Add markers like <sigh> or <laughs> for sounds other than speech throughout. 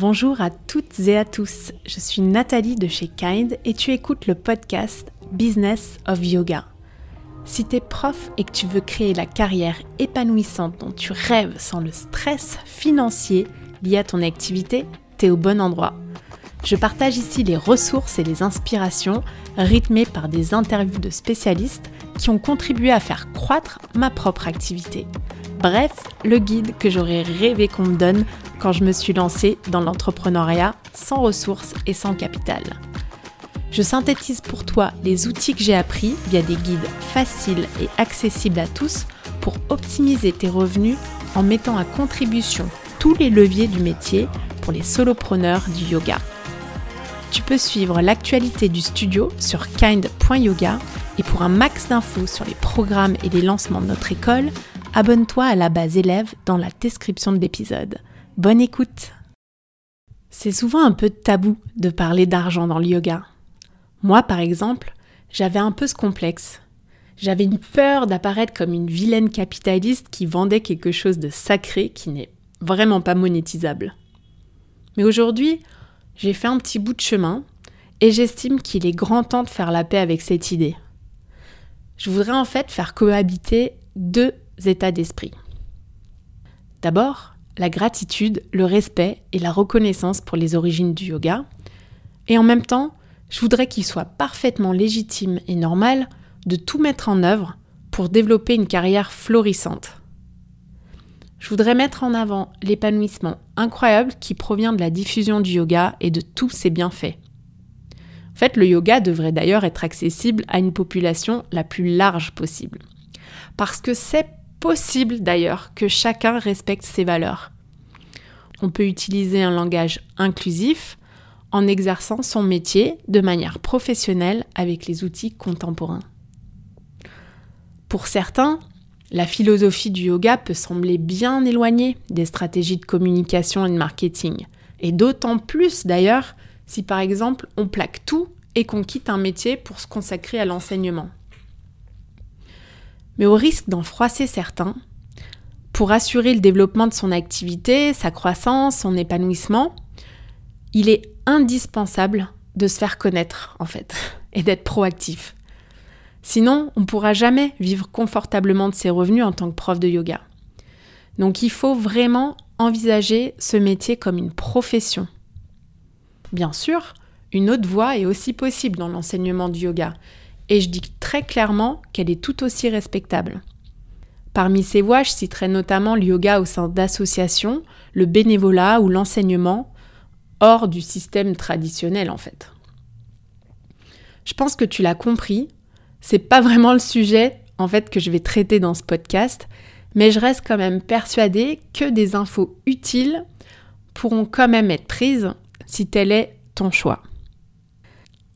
Bonjour à toutes et à tous, je suis Nathalie de chez Kind et tu écoutes le podcast Business of Yoga. Si tu es prof et que tu veux créer la carrière épanouissante dont tu rêves sans le stress financier lié à ton activité, t'es au bon endroit. Je partage ici les ressources et les inspirations rythmées par des interviews de spécialistes qui ont contribué à faire croître ma propre activité. Bref, le guide que j'aurais rêvé qu'on me donne quand je me suis lancée dans l'entrepreneuriat sans ressources et sans capital. Je synthétise pour toi les outils que j'ai appris via des guides faciles et accessibles à tous pour optimiser tes revenus en mettant à contribution tous les leviers du métier pour les solopreneurs du yoga. Tu peux suivre l'actualité du studio sur kind.yoga et pour un max d'infos sur les programmes et les lancements de notre école, abonne-toi à la base élève dans la description de l'épisode. Bonne écoute C'est souvent un peu tabou de parler d'argent dans le yoga. Moi, par exemple, j'avais un peu ce complexe. J'avais une peur d'apparaître comme une vilaine capitaliste qui vendait quelque chose de sacré qui n'est vraiment pas monétisable. Mais aujourd'hui, j'ai fait un petit bout de chemin et j'estime qu'il est grand temps de faire la paix avec cette idée. Je voudrais en fait faire cohabiter deux états d'esprit. D'abord, la gratitude, le respect et la reconnaissance pour les origines du yoga. Et en même temps, je voudrais qu'il soit parfaitement légitime et normal de tout mettre en œuvre pour développer une carrière florissante. Je voudrais mettre en avant l'épanouissement incroyable qui provient de la diffusion du yoga et de tous ses bienfaits. En fait, le yoga devrait d'ailleurs être accessible à une population la plus large possible. Parce que c'est possible d'ailleurs que chacun respecte ses valeurs. On peut utiliser un langage inclusif en exerçant son métier de manière professionnelle avec les outils contemporains. Pour certains, la philosophie du yoga peut sembler bien éloignée des stratégies de communication et de marketing, et d'autant plus d'ailleurs si par exemple on plaque tout et qu'on quitte un métier pour se consacrer à l'enseignement. Mais au risque d'en froisser certains, pour assurer le développement de son activité, sa croissance, son épanouissement, il est indispensable de se faire connaître en fait <laughs> et d'être proactif. Sinon, on ne pourra jamais vivre confortablement de ses revenus en tant que prof de yoga. Donc il faut vraiment envisager ce métier comme une profession. Bien sûr, une autre voie est aussi possible dans l'enseignement du yoga, et je dis très clairement qu'elle est tout aussi respectable. Parmi ces voies, je citerai notamment le yoga au sein d'associations, le bénévolat ou l'enseignement, hors du système traditionnel en fait. Je pense que tu l'as compris, c'est pas vraiment le sujet en fait que je vais traiter dans ce podcast, mais je reste quand même persuadée que des infos utiles pourront quand même être prises si tel est ton choix.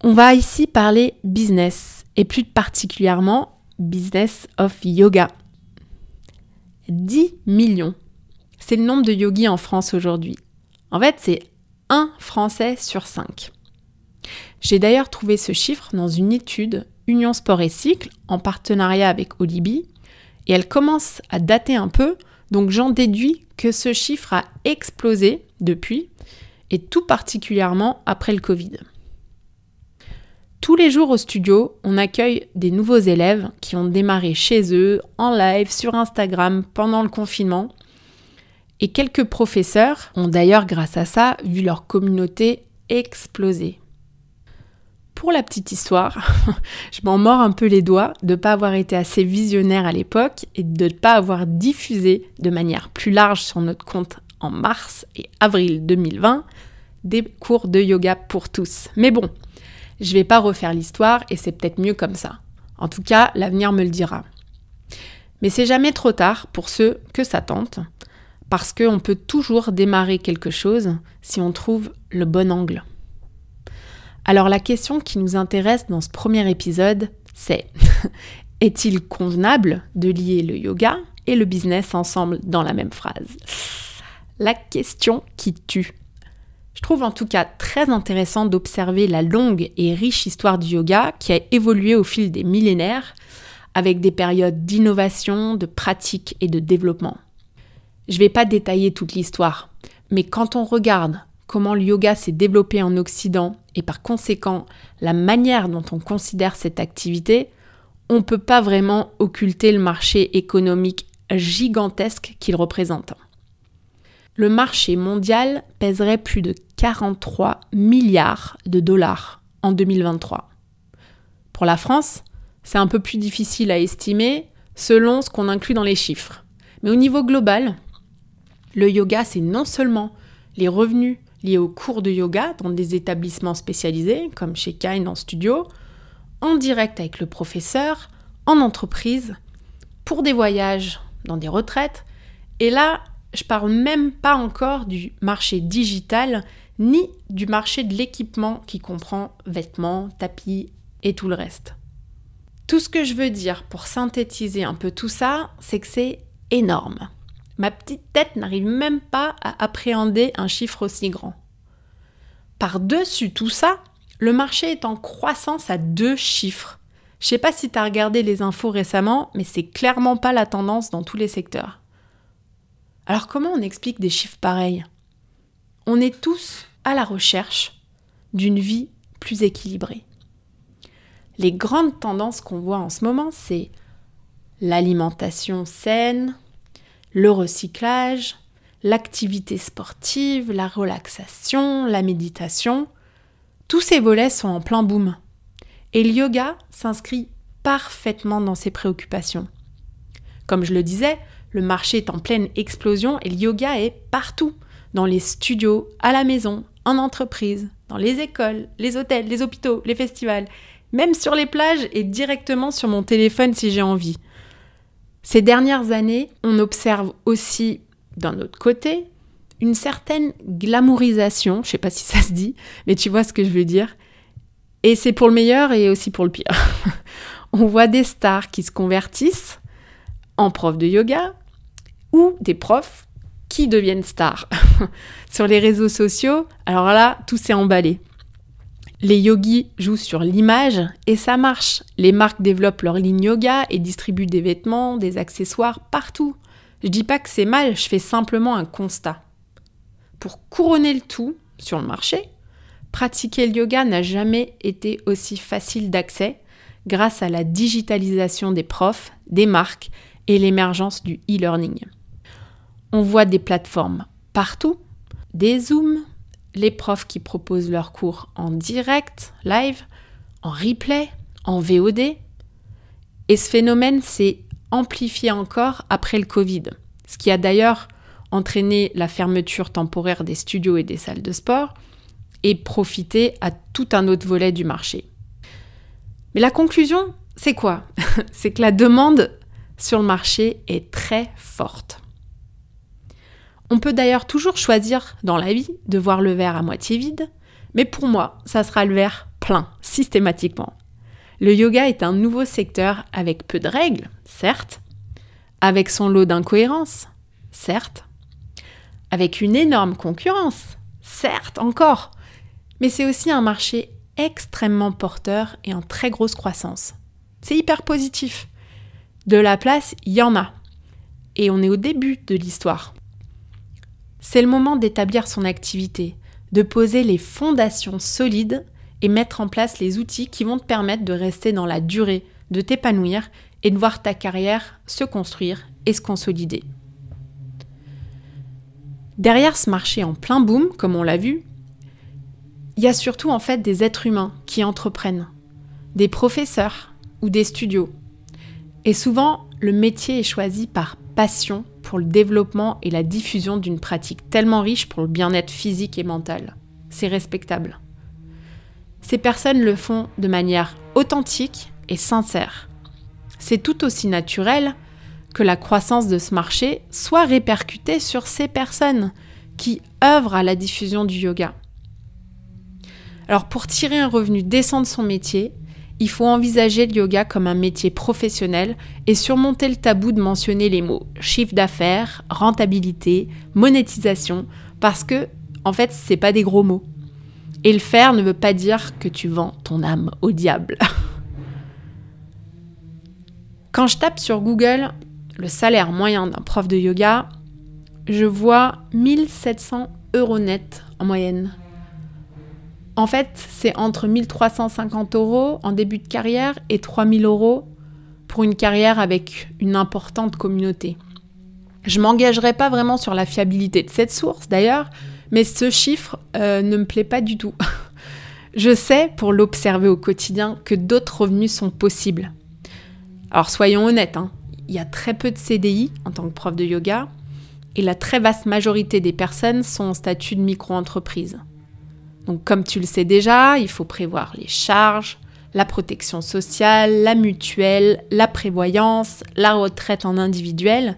On va ici parler business et plus particulièrement business of yoga. 10 millions. C'est le nombre de yogis en France aujourd'hui. En fait, c'est un Français sur 5. J'ai d'ailleurs trouvé ce chiffre dans une étude Union Sport et Cycle en partenariat avec Olibi et elle commence à dater un peu, donc j'en déduis que ce chiffre a explosé depuis et tout particulièrement après le Covid. Tous les jours au studio, on accueille des nouveaux élèves qui ont démarré chez eux, en live, sur Instagram, pendant le confinement et quelques professeurs ont d'ailleurs, grâce à ça, vu leur communauté exploser. Pour la petite histoire, <laughs> je m'en mords un peu les doigts de ne pas avoir été assez visionnaire à l'époque et de ne pas avoir diffusé de manière plus large sur notre compte en mars et avril 2020 des cours de yoga pour tous. Mais bon, je vais pas refaire l'histoire et c'est peut-être mieux comme ça. En tout cas, l'avenir me le dira. Mais c'est jamais trop tard pour ceux que ça tente parce qu'on peut toujours démarrer quelque chose si on trouve le bon angle. Alors la question qui nous intéresse dans ce premier épisode, c'est <laughs> est-il convenable de lier le yoga et le business ensemble dans la même phrase? La question qui tue. Je trouve en tout cas très intéressant d'observer la longue et riche histoire du yoga qui a évolué au fil des millénaires avec des périodes d'innovation, de pratique et de développement. Je ne vais pas détailler toute l'histoire, mais quand on regarde comment le yoga s'est développé en Occident et par conséquent la manière dont on considère cette activité, on ne peut pas vraiment occulter le marché économique gigantesque qu'il représente. Le marché mondial pèserait plus de 43 milliards de dollars en 2023. Pour la France, c'est un peu plus difficile à estimer selon ce qu'on inclut dans les chiffres. Mais au niveau global, le yoga, c'est non seulement les revenus liés aux cours de yoga dans des établissements spécialisés, comme chez Kine en studio, en direct avec le professeur, en entreprise, pour des voyages dans des retraites. Et là, je parle même pas encore du marché digital ni du marché de l'équipement qui comprend vêtements, tapis et tout le reste. Tout ce que je veux dire pour synthétiser un peu tout ça, c'est que c'est énorme. Ma petite tête n'arrive même pas à appréhender un chiffre aussi grand. Par-dessus tout ça, le marché est en croissance à deux chiffres. Je sais pas si tu as regardé les infos récemment, mais c'est clairement pas la tendance dans tous les secteurs. Alors comment on explique des chiffres pareils? On est tous à la recherche d'une vie plus équilibrée. Les grandes tendances qu'on voit en ce moment, c'est l'alimentation saine, le recyclage, l'activité sportive, la relaxation, la méditation. Tous ces volets sont en plein boom. Et le yoga s'inscrit parfaitement dans ces préoccupations. Comme je le disais, le marché est en pleine explosion et le yoga est partout, dans les studios, à la maison, en entreprise, dans les écoles, les hôtels, les hôpitaux, les festivals, même sur les plages et directement sur mon téléphone si j'ai envie. Ces dernières années, on observe aussi, d'un autre côté, une certaine glamourisation, je sais pas si ça se dit, mais tu vois ce que je veux dire. Et c'est pour le meilleur et aussi pour le pire. <laughs> on voit des stars qui se convertissent en profs de yoga ou des profs qui deviennent stars. <laughs> sur les réseaux sociaux, alors là, tout s'est emballé. Les yogis jouent sur l'image et ça marche. Les marques développent leur ligne yoga et distribuent des vêtements, des accessoires partout. Je dis pas que c'est mal, je fais simplement un constat. Pour couronner le tout sur le marché, pratiquer le yoga n'a jamais été aussi facile d'accès grâce à la digitalisation des profs, des marques et l'émergence du e-learning. On voit des plateformes partout, des Zooms, les profs qui proposent leurs cours en direct, live, en replay, en VOD. Et ce phénomène s'est amplifié encore après le Covid, ce qui a d'ailleurs entraîné la fermeture temporaire des studios et des salles de sport et profité à tout un autre volet du marché. Mais la conclusion, c'est quoi? <laughs> C'est que la demande sur le marché est très forte. On peut d'ailleurs toujours choisir dans la vie de voir le verre à moitié vide, mais pour moi, ça sera le verre plein, systématiquement. Le yoga est un nouveau secteur avec peu de règles, certes, avec son lot d'incohérences, certes, avec une énorme concurrence, certes encore, mais c'est aussi un marché extrêmement porteur et en très grosse croissance. C'est hyper positif. De la place, il y en a. Et on est au début de l'histoire. C'est le moment d'établir son activité, de poser les fondations solides et mettre en place les outils qui vont te permettre de rester dans la durée, de t'épanouir et de voir ta carrière se construire et se consolider. Derrière ce marché en plein boom, comme on l'a vu, il y a surtout en fait des êtres humains qui entreprennent, des professeurs ou des studios. Et souvent, le métier est choisi par passion le développement et la diffusion d'une pratique tellement riche pour le bien-être physique et mental. C'est respectable. Ces personnes le font de manière authentique et sincère. C'est tout aussi naturel que la croissance de ce marché soit répercutée sur ces personnes qui œuvrent à la diffusion du yoga. Alors pour tirer un revenu décent de son métier, il faut envisager le yoga comme un métier professionnel et surmonter le tabou de mentionner les mots chiffre d'affaires, rentabilité, monétisation, parce que, en fait, c'est pas des gros mots. Et le faire ne veut pas dire que tu vends ton âme au diable. <laughs> Quand je tape sur Google le salaire moyen d'un prof de yoga, je vois 1700 euros net en moyenne. En fait, c'est entre 1350 euros en début de carrière et 3000 euros pour une carrière avec une importante communauté. Je m'engagerai pas vraiment sur la fiabilité de cette source d'ailleurs, mais ce chiffre euh, ne me plaît pas du tout. <laughs> Je sais, pour l'observer au quotidien, que d'autres revenus sont possibles. Alors soyons honnêtes, hein, il y a très peu de CDI en tant que prof de yoga, et la très vaste majorité des personnes sont en statut de micro-entreprise. Donc comme tu le sais déjà, il faut prévoir les charges, la protection sociale, la mutuelle, la prévoyance, la retraite en individuel.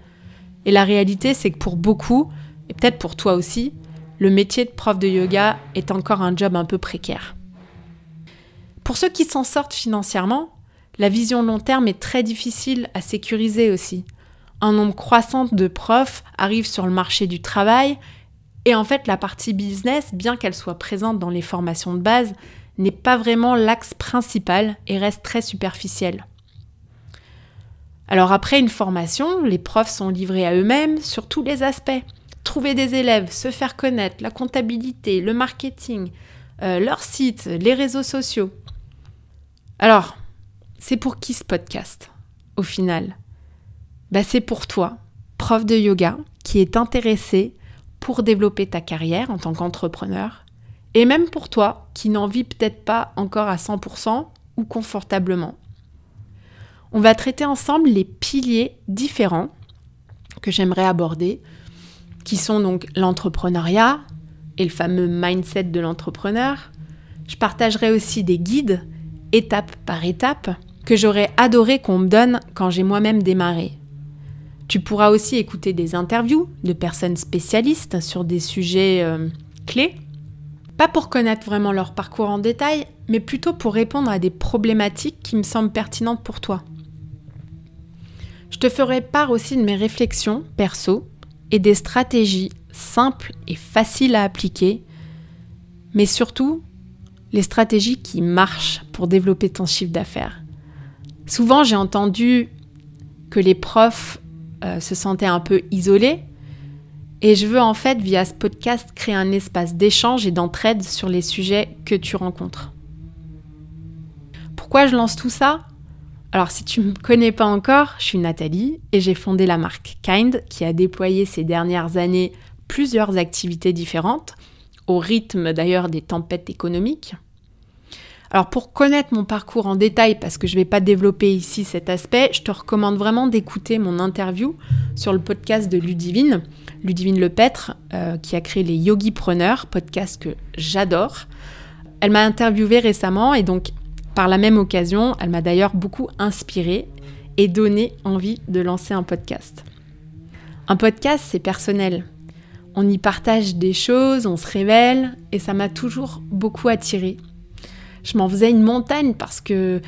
Et la réalité, c'est que pour beaucoup, et peut-être pour toi aussi, le métier de prof de yoga est encore un job un peu précaire. Pour ceux qui s'en sortent financièrement, la vision long terme est très difficile à sécuriser aussi. Un nombre croissant de profs arrive sur le marché du travail et en fait la partie business, bien qu'elle soit présente dans les formations de base, n'est pas vraiment l'axe principal et reste très superficielle. Alors après une formation, les profs sont livrés à eux-mêmes sur tous les aspects. Trouver des élèves, se faire connaître, la comptabilité, le marketing, euh, leur site, les réseaux sociaux. Alors, c'est pour qui ce podcast, au final? Bah, C'est pour toi, prof de yoga, qui est intéressé pour développer ta carrière en tant qu'entrepreneur, et même pour toi qui n'en vis peut-être pas encore à 100% ou confortablement. On va traiter ensemble les piliers différents que j'aimerais aborder, qui sont donc l'entrepreneuriat et le fameux mindset de l'entrepreneur. Je partagerai aussi des guides, étape par étape, que j'aurais adoré qu'on me donne quand j'ai moi-même démarré. Tu pourras aussi écouter des interviews de personnes spécialistes sur des sujets euh, clés, pas pour connaître vraiment leur parcours en détail, mais plutôt pour répondre à des problématiques qui me semblent pertinentes pour toi. Je te ferai part aussi de mes réflexions perso et des stratégies simples et faciles à appliquer, mais surtout les stratégies qui marchent pour développer ton chiffre d'affaires. Souvent, j'ai entendu que les profs euh, se sentaient un peu isolés. Et je veux en fait, via ce podcast, créer un espace d'échange et d'entraide sur les sujets que tu rencontres. Pourquoi je lance tout ça? Alors si tu ne me connais pas encore, je suis Nathalie et j'ai fondé la marque Kind qui a déployé ces dernières années plusieurs activités différentes, au rythme d'ailleurs des tempêtes économiques. Alors pour connaître mon parcours en détail, parce que je ne vais pas développer ici cet aspect, je te recommande vraiment d'écouter mon interview sur le podcast de Ludivine, Ludivine Lepêtre, euh, qui a créé les Yogi Preneurs, podcast que j'adore. Elle m'a interviewé récemment et donc par la même occasion, elle m'a d'ailleurs beaucoup inspirée et donné envie de lancer un podcast. Un podcast, c'est personnel. On y partage des choses, on se révèle et ça m'a toujours beaucoup attirée je m'en faisais une montagne parce que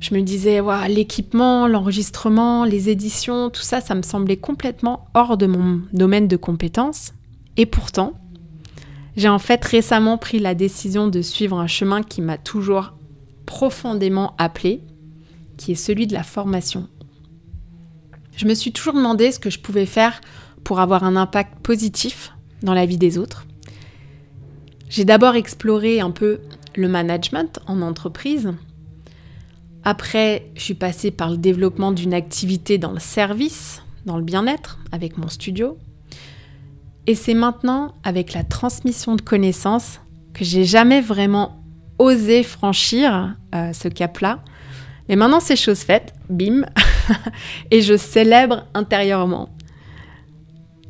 je me disais, l'équipement, l'enregistrement, les éditions, tout ça, ça me semblait complètement hors de mon domaine de compétences. Et pourtant, j'ai en fait récemment pris la décision de suivre un chemin qui m'a toujours profondément appelé, qui est celui de la formation. Je me suis toujours demandé ce que je pouvais faire pour avoir un impact positif dans la vie des autres. J'ai d'abord exploré un peu le management en entreprise. Après, je suis passée par le développement d'une activité dans le service, dans le bien-être, avec mon studio. Et c'est maintenant, avec la transmission de connaissances, que j'ai jamais vraiment osé franchir euh, ce cap-là. Mais maintenant, c'est chose faite, bim, <laughs> et je célèbre intérieurement.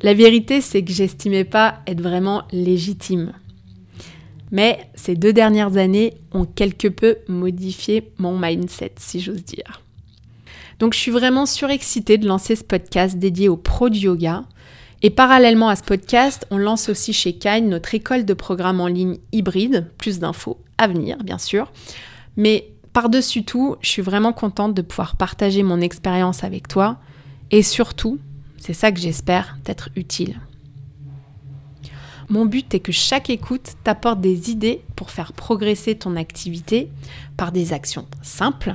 La vérité, c'est que j'estimais pas être vraiment légitime. Mais ces deux dernières années ont quelque peu modifié mon mindset, si j'ose dire. Donc je suis vraiment surexcitée de lancer ce podcast dédié aux pros du yoga. Et parallèlement à ce podcast, on lance aussi chez Kine notre école de programme en ligne hybride. Plus d'infos à venir, bien sûr. Mais par-dessus tout, je suis vraiment contente de pouvoir partager mon expérience avec toi. Et surtout, c'est ça que j'espère, d'être utile. Mon but est que chaque écoute t'apporte des idées pour faire progresser ton activité par des actions simples.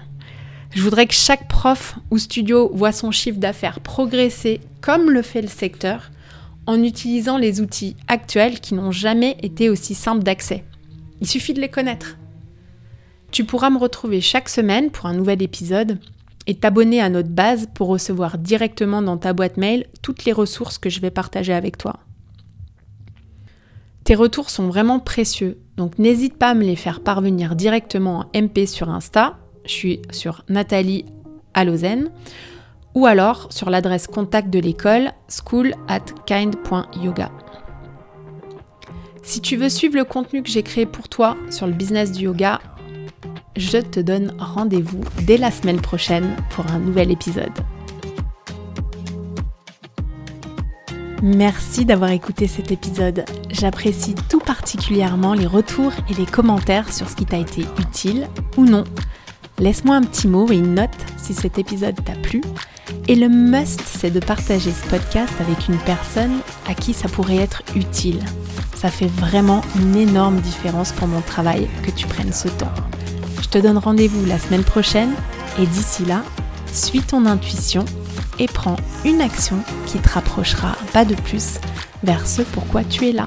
Je voudrais que chaque prof ou studio voit son chiffre d'affaires progresser comme le fait le secteur en utilisant les outils actuels qui n'ont jamais été aussi simples d'accès. Il suffit de les connaître. Tu pourras me retrouver chaque semaine pour un nouvel épisode et t'abonner à notre base pour recevoir directement dans ta boîte mail toutes les ressources que je vais partager avec toi. Tes retours sont vraiment précieux, donc n'hésite pas à me les faire parvenir directement en MP sur Insta. Je suis sur Nathalie Allozen ou alors sur l'adresse contact de l'école school at kind.yoga. Si tu veux suivre le contenu que j'ai créé pour toi sur le business du yoga, je te donne rendez-vous dès la semaine prochaine pour un nouvel épisode. Merci d'avoir écouté cet épisode. J'apprécie tout particulièrement les retours et les commentaires sur ce qui t'a été utile ou non. Laisse-moi un petit mot et une note si cet épisode t'a plu. Et le must, c'est de partager ce podcast avec une personne à qui ça pourrait être utile. Ça fait vraiment une énorme différence pour mon travail que tu prennes ce temps. Je te donne rendez-vous la semaine prochaine et d'ici là, suis ton intuition et prends une action qui te rapprochera pas de plus vers ce pourquoi tu es là.